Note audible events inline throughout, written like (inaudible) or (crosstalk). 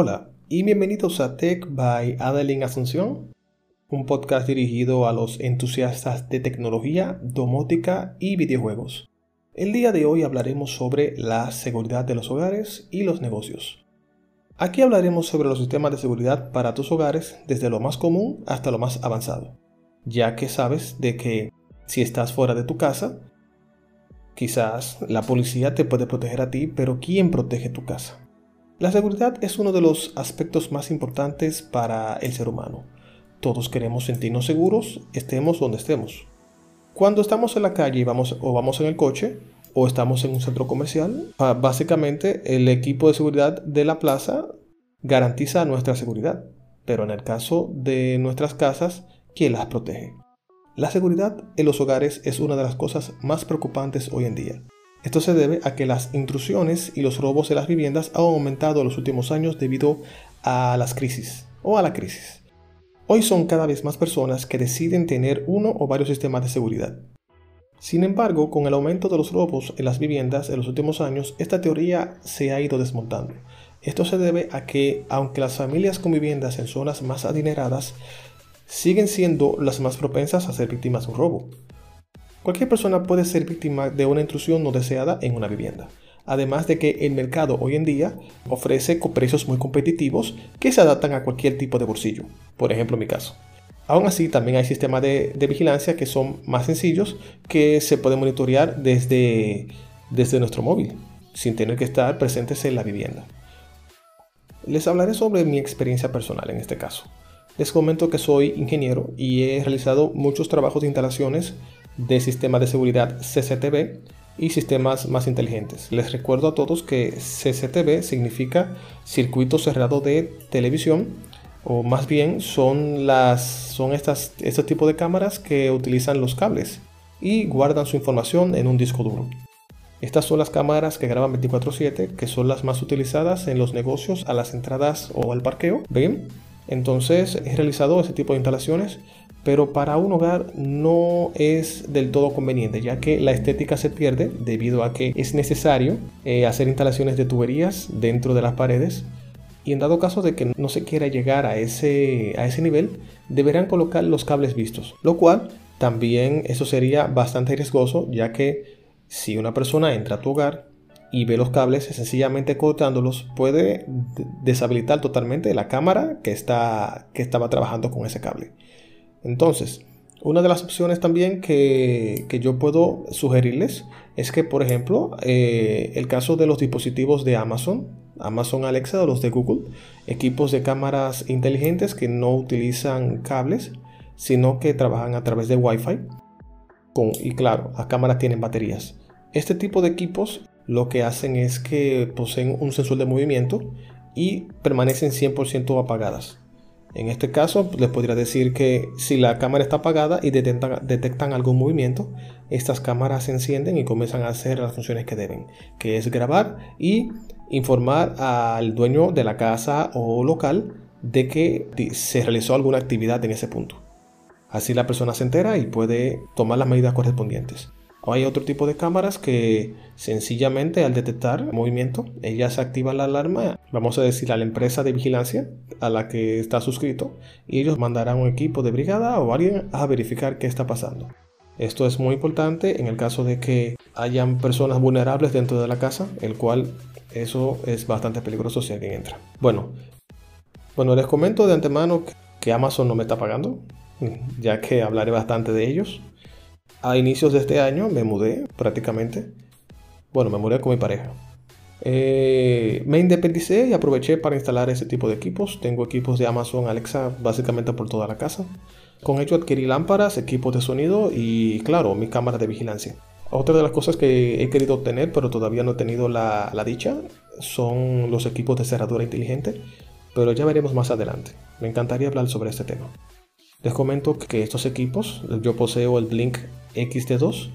Hola y bienvenidos a Tech by Adeline Asunción, un podcast dirigido a los entusiastas de tecnología, domótica y videojuegos. El día de hoy hablaremos sobre la seguridad de los hogares y los negocios. Aquí hablaremos sobre los sistemas de seguridad para tus hogares desde lo más común hasta lo más avanzado, ya que sabes de que si estás fuera de tu casa, quizás la policía te puede proteger a ti, pero ¿quién protege tu casa? La seguridad es uno de los aspectos más importantes para el ser humano. Todos queremos sentirnos seguros, estemos donde estemos. Cuando estamos en la calle y vamos, o vamos en el coche, o estamos en un centro comercial, básicamente el equipo de seguridad de la plaza garantiza nuestra seguridad. Pero en el caso de nuestras casas, ¿quién las protege? La seguridad en los hogares es una de las cosas más preocupantes hoy en día. Esto se debe a que las intrusiones y los robos en las viviendas han aumentado en los últimos años debido a las crisis o a la crisis. Hoy son cada vez más personas que deciden tener uno o varios sistemas de seguridad. Sin embargo, con el aumento de los robos en las viviendas en los últimos años, esta teoría se ha ido desmontando. Esto se debe a que, aunque las familias con viviendas en zonas más adineradas siguen siendo las más propensas a ser víctimas de un robo, Cualquier persona puede ser víctima de una intrusión no deseada en una vivienda. Además de que el mercado hoy en día ofrece precios muy competitivos que se adaptan a cualquier tipo de bolsillo. Por ejemplo, mi caso. Aún así, también hay sistemas de, vigilancia que son más sencillos que se pueden monitorear desde, desde nuestro móvil, sin tener que estar presentes en la vivienda. Les hablaré sobre mi experiencia personal en este caso. Les comento que soy ingeniero y he realizado muchos trabajos de instalaciones de sistemas de seguridad CCTV y sistemas más inteligentes. Les recuerdo a todos que CCTV significa circuito cerrado de televisión o más bien son las son estas este tipo de cámaras que utilizan los cables y guardan su información en un disco duro. Estas son las cámaras que graban 24/7, que son las más utilizadas en los negocios a las entradas o al parqueo. ¿Ven? Entonces he realizado ese tipo de instalaciones pero para un hogar no es del todo conveniente, ya que la estética se pierde debido a que es necesario eh, hacer instalaciones de tuberías dentro de las paredes y en dado caso de que no se quiera llegar a ese, a ese nivel, deberán colocar los cables vistos, lo cual también eso sería bastante riesgoso, ya que si una persona entra a tu hogar y ve los cables sencillamente cortándolos, puede deshabilitar totalmente la cámara que, está, que estaba trabajando con ese cable. Entonces, una de las opciones también que, yo puedo sugerirles es que, por ejemplo, eh, el caso de los dispositivos de Amazon, Amazon Alexa o los de Google, equipos de cámaras inteligentes que no utilizan cables, sino que trabajan a través de Wi-Fi. y claro, las cámaras tienen baterías. Este tipo de equipos lo que hacen es que poseen un sensor de movimiento y permanecen 100% apagadas. En este caso, les podría decir que si la cámara está apagada y detectan, algún movimiento, estas cámaras se encienden y comienzan a hacer las funciones que deben, que es grabar y informar al dueño de la casa o local de que se realizó alguna actividad en ese punto. Así la persona se entera y puede tomar las medidas correspondientes. O hay otro tipo de cámaras que sencillamente al detectar movimiento, ellas activan la alarma, vamos a decir a la empresa de vigilancia a la que está suscrito, y ellos mandarán un equipo de brigada o alguien a verificar qué está pasando. Esto es muy importante en el caso de que hayan personas vulnerables dentro de la casa, el cual eso es bastante peligroso si alguien entra. Bueno, bueno, les comento de antemano que Amazon no me está pagando, ya que hablaré bastante de ellos. A inicios de este año me mudé prácticamente. Bueno, me mudé con mi pareja. Eh, me independicé y aproveché para instalar ese tipo de equipos. Tengo equipos de Amazon Alexa básicamente por toda la casa. Con ello adquirí lámparas, equipos de sonido y claro, mi cámara de vigilancia. Otra de las cosas que he querido obtener pero todavía no he tenido la, la dicha son los equipos de cerradura inteligente, pero ya veremos más adelante. Me encantaría hablar sobre este tema. Les comento que estos equipos, yo poseo el Blink XT2,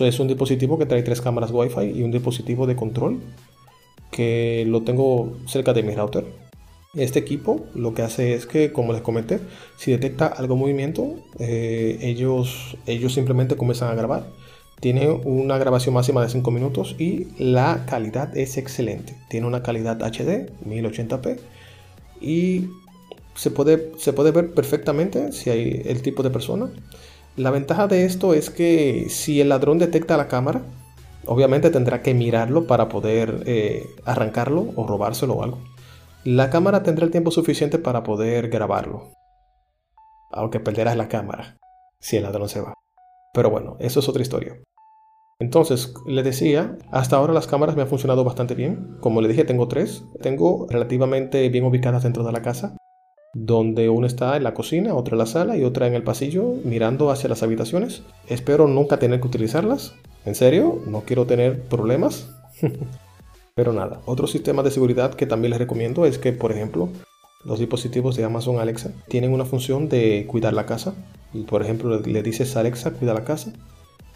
es un dispositivo que trae tres cámaras Wi-Fi y un dispositivo de control que lo tengo cerca de mi router. Este equipo lo que hace es que, como les comenté, si detecta algo movimiento, eh, ellos, ellos simplemente comienzan a grabar. Tiene una grabación máxima de 5 minutos y la calidad es excelente. Tiene una calidad HD 1080p y se puede, se puede ver perfectamente si hay el tipo de persona. La ventaja de esto es que si el ladrón detecta la cámara, obviamente tendrá que mirarlo para poder eh, arrancarlo o robárselo o algo. La cámara tendrá el tiempo suficiente para poder grabarlo. Aunque perderás la cámara si el ladrón se va. Pero bueno, eso es otra historia. Entonces, le decía, hasta ahora las cámaras me han funcionado bastante bien. Como le dije, tengo tres. Tengo relativamente bien ubicadas dentro de la casa, donde una está en la cocina, otra en la sala y otra en el pasillo, mirando hacia las habitaciones. Espero nunca tener que utilizarlas. En serio, no quiero tener problemas. (laughs) Pero nada, otro sistema de seguridad que también les recomiendo es que, por ejemplo, los dispositivos de Amazon Alexa tienen una función de cuidar la casa. Y por ejemplo, le dices Alexa, cuida la casa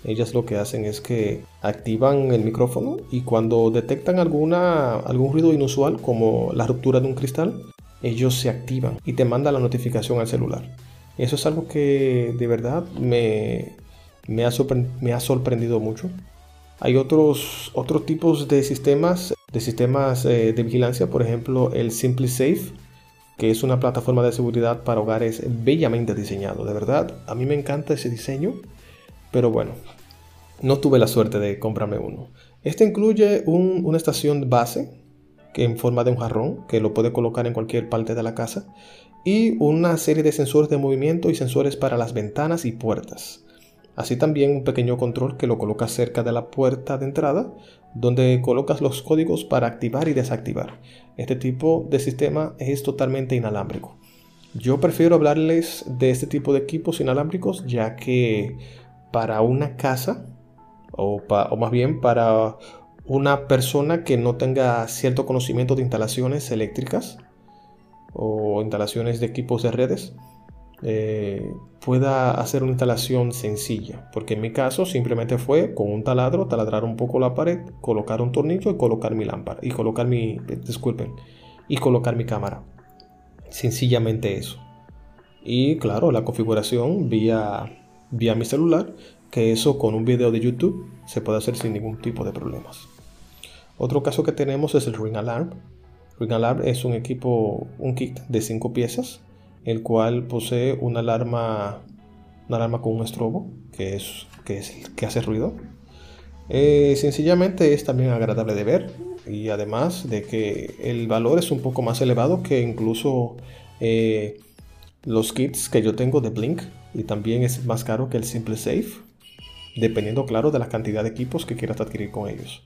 ellas lo que hacen es que activan el micrófono y cuando detectan alguna, algún ruido inusual como la ruptura de un cristal, ellos se activan y te mandan la notificación al celular. Eso es algo que de verdad me, me, ha, sorprendido mucho. Hay otros, otros tipos de sistemas, de sistemas eh, de vigilancia, por ejemplo el SimpliSafe, que es una plataforma de seguridad para hogares bellamente diseñado. De verdad, a mí me encanta ese diseño pero bueno, no tuve la suerte de comprarme uno. Este incluye una estación base que en forma de un jarrón que lo puede colocar en cualquier parte de la casa y una serie de sensores de movimiento y sensores para las ventanas y puertas. Así también un pequeño control que lo colocas cerca de la puerta de entrada donde colocas los códigos para activar y desactivar. Este tipo de sistema es totalmente inalámbrico. Yo prefiero hablarles de este tipo de equipos inalámbricos ya que para una casa o, más bien para una persona que no tenga cierto conocimiento de instalaciones eléctricas o instalaciones de equipos de redes eh, pueda hacer una instalación sencilla. Porque en mi caso simplemente fue con un taladro taladrar un poco la pared colocar un tornillo y colocar mi lámpara y colocar mi disculpen y colocar mi cámara. Sencillamente eso. Y claro la configuración vía vía mi celular, que eso con un video de YouTube se puede hacer sin ningún tipo de problemas. Otro caso que tenemos es el Ring Alarm. Ring Alarm es un equipo, un kit de 5 piezas, el cual posee una alarma, una alarma con un estrobo, que es, que que hace ruido. Eh, sencillamente es también agradable de ver y además de que el valor es un poco más elevado que incluso eh, los kits que yo tengo de Blink y también es más caro que el Simple Safe, dependiendo claro de la cantidad de equipos que quieras adquirir con ellos.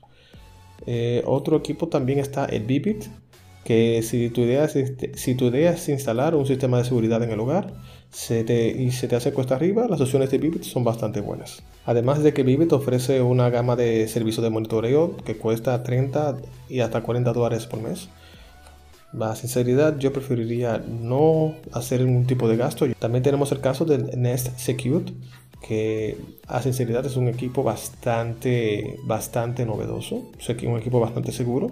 Eh, otro equipo también está el Bibit, que si tu, idea es, si tu idea es instalar un sistema de seguridad en el hogar se te, y se te hace cuesta arriba, las opciones de Bibit son bastante buenas. Además de que Bibit ofrece una gama de servicios de monitoreo que cuesta 30 y hasta 40 dólares por mes la sinceridad, yo preferiría no hacer ningún tipo de gasto. También tenemos el caso del Nest Secure, que a sinceridad es un equipo bastante, bastante novedoso, un equipo bastante seguro.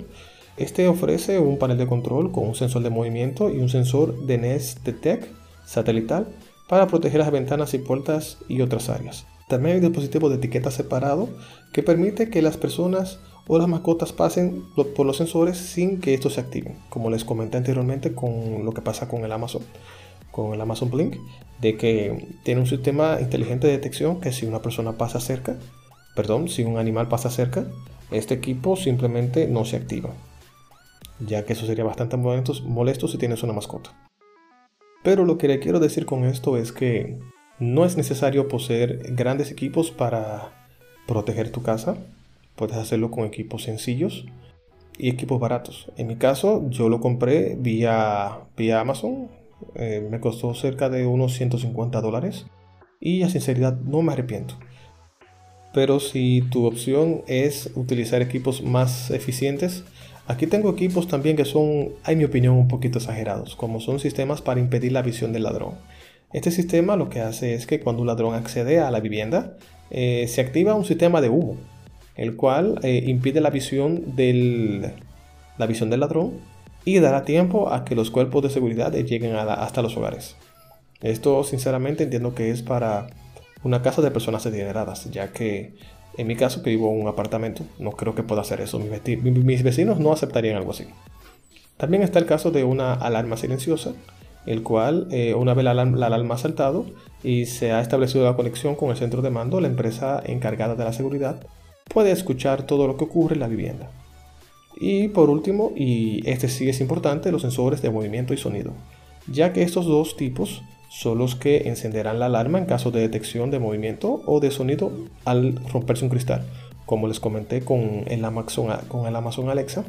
Este ofrece un panel de control con un sensor de movimiento y un sensor de Nest Detect satelital para proteger las ventanas y puertas y otras áreas. También hay un dispositivo de etiqueta separado que permite que las personas o las mascotas pasen por los sensores sin que estos se activen. Como les comenté anteriormente con lo que pasa con el Amazon, con el Amazon Blink, de que tiene un sistema inteligente de detección que si una persona pasa cerca, perdón, si un animal pasa cerca, este equipo simplemente no se activa. Ya que eso sería bastante molesto, si tienes una mascota. Pero lo que le quiero decir con esto es que no es necesario poseer grandes equipos para proteger tu casa Puedes hacerlo con equipos sencillos y equipos baratos. En mi caso, yo lo compré vía, vía Amazon. Eh, me costó cerca de unos 150 dólares. Y a sinceridad no me arrepiento. Pero si tu opción es utilizar equipos más eficientes, aquí tengo equipos también que son, en mi opinión, un poquito exagerados, como son sistemas para impedir la visión del ladrón. Este sistema lo que hace es que cuando un ladrón accede a la vivienda, eh, se activa un sistema de humo el cual eh, impide la visión, del, la visión del ladrón y dará tiempo a que los cuerpos de seguridad lleguen hasta los hogares. Esto sinceramente entiendo que es para una casa de personas adineradas, ya que en mi caso que vivo en un apartamento, no creo que pueda hacer eso. Mis, vecinos no aceptarían algo así. También está el caso de una alarma silenciosa, el cual eh, una vez la, alarma ha saltado y se ha establecido la conexión con el centro de mando, la empresa encargada de la seguridad puede escuchar todo lo que ocurre en la vivienda. Y por último, y este sí es importante, los sensores de movimiento y sonido, ya que estos dos tipos son los que encenderán la alarma en caso de detección de movimiento o de sonido al romperse un cristal, como les comenté con el Amazon, con el Amazon Alexa.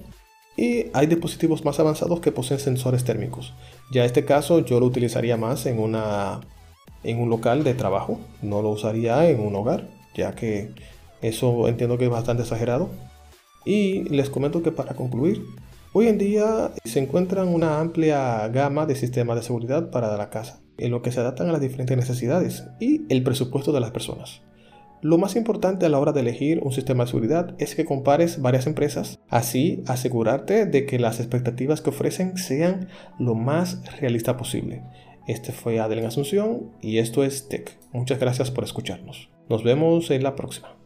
Y hay dispositivos más avanzados que poseen sensores térmicos. Ya este caso yo lo utilizaría más en, una, en un local de trabajo, no lo usaría en un hogar, ya que eso entiendo que es bastante exagerado. Y les comento que para concluir, hoy en día se encuentran una amplia gama de sistemas de seguridad para la casa, en lo que se adaptan a las diferentes necesidades y el presupuesto de las personas. Lo más importante a la hora de elegir un sistema de seguridad es que compares varias empresas, así asegurarte de que las expectativas que ofrecen sean lo más realista posible. Este fue Adel en Asunción y esto es Tech. Muchas gracias por escucharnos. Nos vemos en la próxima.